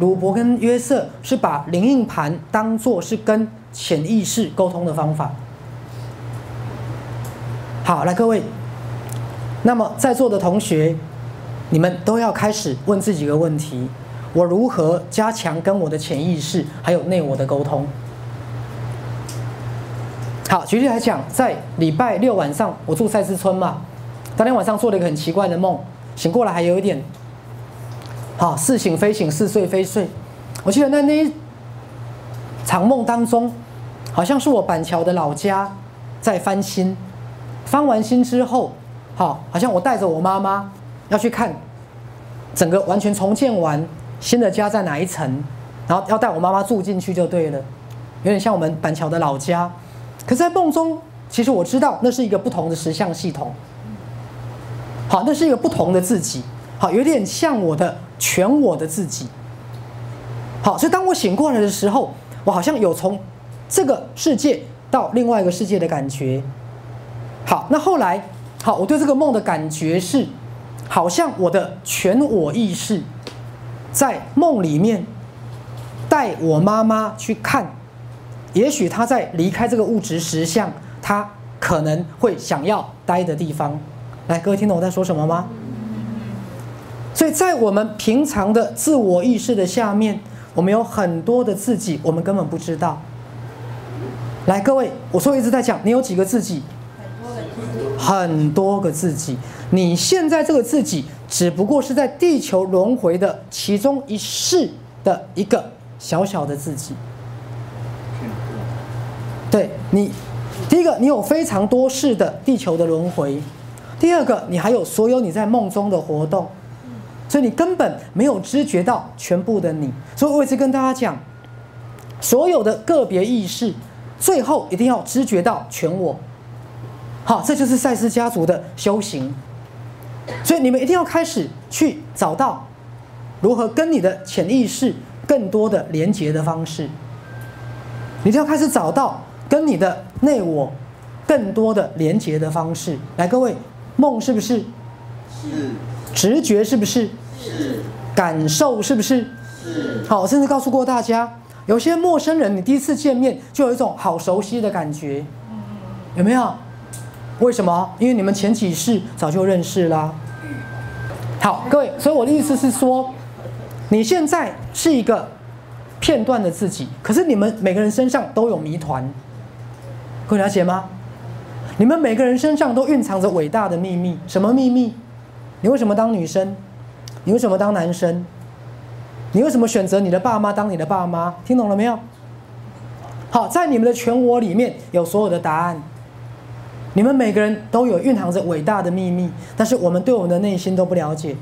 鲁伯跟约瑟是把灵应盘当做是跟潜意识沟通的方法。好，来各位，那么在座的同学，你们都要开始问自己一个问题：我如何加强跟我的潜意识还有内我的沟通？好，举例来讲，在礼拜六晚上，我住赛斯村嘛，当天晚上做了一个很奇怪的梦，醒过来还有一点，好似醒非醒，似睡非睡。我记得那那一场梦当中，好像是我板桥的老家在翻新，翻完新之后，好，好像我带着我妈妈要去看整个完全重建完新的家在哪一层，然后要带我妈妈住进去就对了，有点像我们板桥的老家。可在梦中，其实我知道那是一个不同的实相系统。好，那是一个不同的自己。好，有点像我的全我的自己。好，所以当我醒过来的时候，我好像有从这个世界到另外一个世界的感觉。好，那后来，好，我对这个梦的感觉是，好像我的全我意识在梦里面带我妈妈去看。也许她在离开这个物质实相，她可能会想要待的地方。来，各位听懂我在说什么吗？所以在我们平常的自我意识的下面，我们有很多的自己，我们根本不知道。来，各位，我说一直在讲，你有几个自己？很多个自己。你现在这个自己，只不过是在地球轮回的其中一世的一个小小的自己。对你，第一个，你有非常多世的地球的轮回；第二个，你还有所有你在梦中的活动，所以你根本没有知觉到全部的你。所以我一直跟大家讲，所有的个别意识，最后一定要知觉到全我。好，这就是赛斯家族的修行。所以你们一定要开始去找到如何跟你的潜意识更多的连接的方式。你就要开始找到。跟你的内我更多的连接的方式，来，各位，梦是不是？是。直觉是不是？是。感受是不是？是。好，我甚至告诉过大家，有些陌生人，你第一次见面就有一种好熟悉的感觉，有没有？为什么？因为你们前几世早就认识啦。好，各位，所以我的意思是说，你现在是一个片段的自己，可是你们每个人身上都有谜团。各位了解吗？你们每个人身上都蕴藏着伟大的秘密。什么秘密？你为什么当女生？你为什么当男生？你为什么选择你的爸妈当你的爸妈？听懂了没有？好，在你们的全我里面有所有的答案。你们每个人都有蕴藏着伟大的秘密，但是我们对我们的内心都不了解。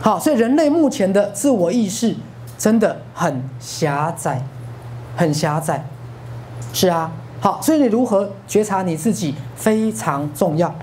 好，所以人类目前的自我意识真的很狭窄，很狭窄。是啊。好，所以你如何觉察你自己非常重要。